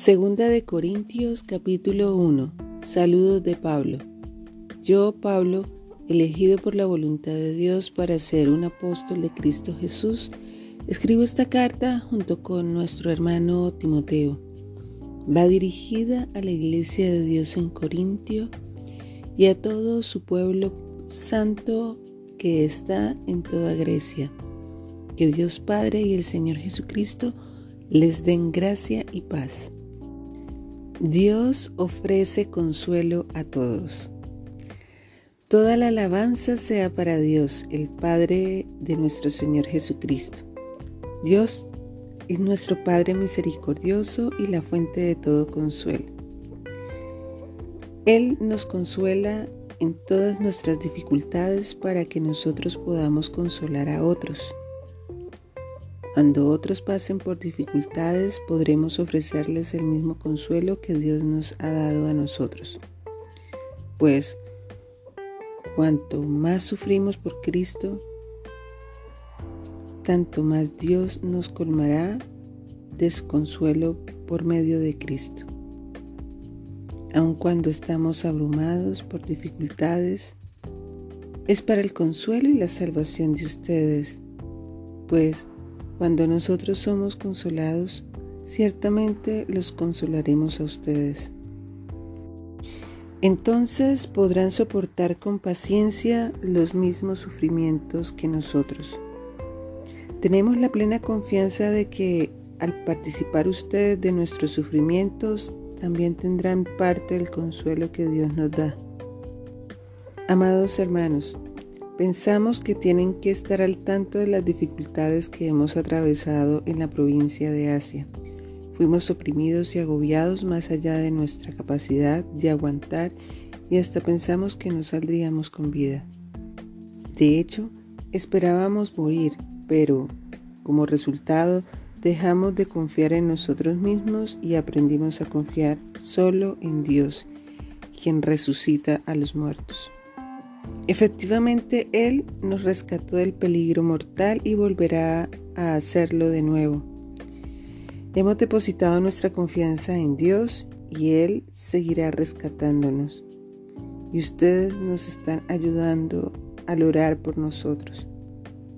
Segunda de Corintios capítulo 1. Saludos de Pablo. Yo, Pablo, elegido por la voluntad de Dios para ser un apóstol de Cristo Jesús, escribo esta carta junto con nuestro hermano Timoteo. Va dirigida a la iglesia de Dios en Corintio y a todo su pueblo santo que está en toda Grecia. Que Dios Padre y el Señor Jesucristo les den gracia y paz. Dios ofrece consuelo a todos. Toda la alabanza sea para Dios, el Padre de nuestro Señor Jesucristo. Dios es nuestro Padre misericordioso y la fuente de todo consuelo. Él nos consuela en todas nuestras dificultades para que nosotros podamos consolar a otros. Cuando otros pasen por dificultades, podremos ofrecerles el mismo consuelo que Dios nos ha dado a nosotros. Pues cuanto más sufrimos por Cristo, tanto más Dios nos colmará de su consuelo por medio de Cristo. Aun cuando estamos abrumados por dificultades, es para el consuelo y la salvación de ustedes, pues cuando nosotros somos consolados, ciertamente los consolaremos a ustedes. Entonces podrán soportar con paciencia los mismos sufrimientos que nosotros. Tenemos la plena confianza de que al participar ustedes de nuestros sufrimientos, también tendrán parte del consuelo que Dios nos da. Amados hermanos, Pensamos que tienen que estar al tanto de las dificultades que hemos atravesado en la provincia de Asia. Fuimos oprimidos y agobiados más allá de nuestra capacidad de aguantar y hasta pensamos que no saldríamos con vida. De hecho, esperábamos morir, pero como resultado dejamos de confiar en nosotros mismos y aprendimos a confiar solo en Dios, quien resucita a los muertos. Efectivamente, Él nos rescató del peligro mortal y volverá a hacerlo de nuevo. Hemos depositado nuestra confianza en Dios y Él seguirá rescatándonos. Y ustedes nos están ayudando al orar por nosotros.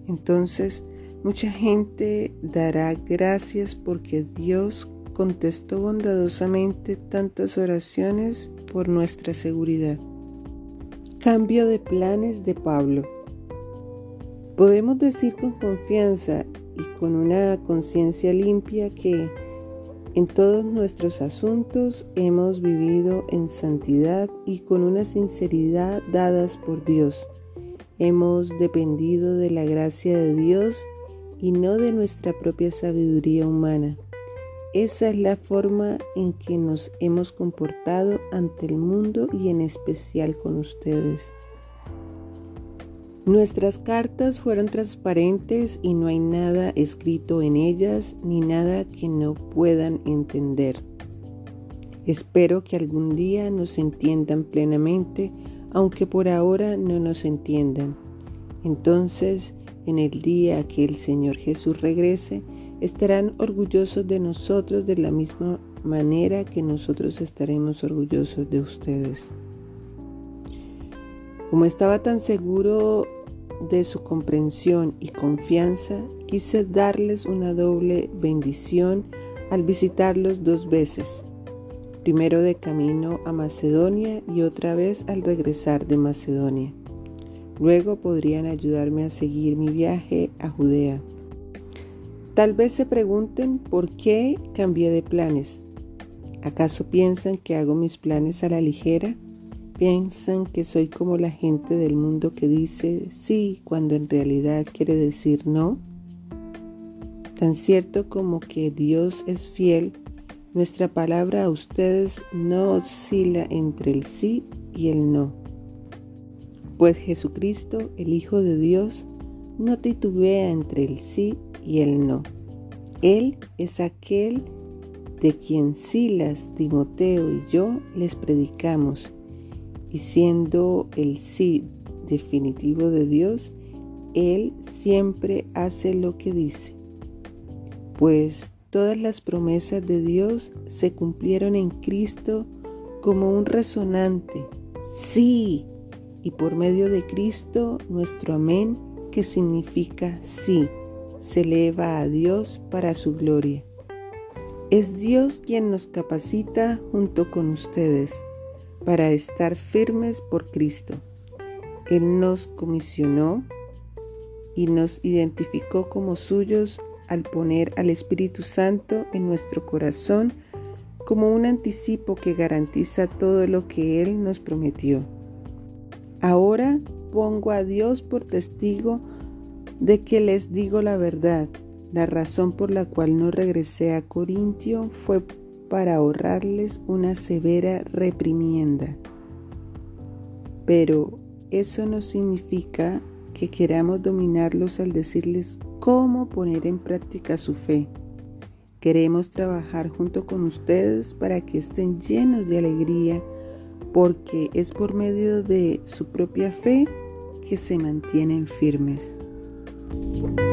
Entonces, mucha gente dará gracias porque Dios contestó bondadosamente tantas oraciones por nuestra seguridad. Cambio de planes de Pablo. Podemos decir con confianza y con una conciencia limpia que en todos nuestros asuntos hemos vivido en santidad y con una sinceridad dadas por Dios. Hemos dependido de la gracia de Dios y no de nuestra propia sabiduría humana. Esa es la forma en que nos hemos comportado ante el mundo y en especial con ustedes. Nuestras cartas fueron transparentes y no hay nada escrito en ellas ni nada que no puedan entender. Espero que algún día nos entiendan plenamente, aunque por ahora no nos entiendan. Entonces, en el día que el Señor Jesús regrese, estarán orgullosos de nosotros de la misma manera que nosotros estaremos orgullosos de ustedes. Como estaba tan seguro de su comprensión y confianza, quise darles una doble bendición al visitarlos dos veces, primero de camino a Macedonia y otra vez al regresar de Macedonia. Luego podrían ayudarme a seguir mi viaje a Judea. Tal vez se pregunten por qué cambié de planes. ¿Acaso piensan que hago mis planes a la ligera? ¿Piensan que soy como la gente del mundo que dice sí cuando en realidad quiere decir no? Tan cierto como que Dios es fiel, nuestra palabra a ustedes no oscila entre el sí y el no. Pues Jesucristo, el Hijo de Dios, no titubea entre el sí y el no. Él es aquel de quien Silas, Timoteo y yo les predicamos, y siendo el sí definitivo de Dios, Él siempre hace lo que dice. Pues todas las promesas de Dios se cumplieron en Cristo como un resonante. Sí. Y por medio de Cristo, nuestro amén, que significa sí, se eleva a Dios para su gloria. Es Dios quien nos capacita junto con ustedes para estar firmes por Cristo. Él nos comisionó y nos identificó como suyos al poner al Espíritu Santo en nuestro corazón como un anticipo que garantiza todo lo que Él nos prometió. Ahora pongo a Dios por testigo de que les digo la verdad. La razón por la cual no regresé a Corintio fue para ahorrarles una severa reprimienda. Pero eso no significa que queramos dominarlos al decirles cómo poner en práctica su fe. Queremos trabajar junto con ustedes para que estén llenos de alegría, porque es por medio de su propia fe que se mantienen firmes. Thank you.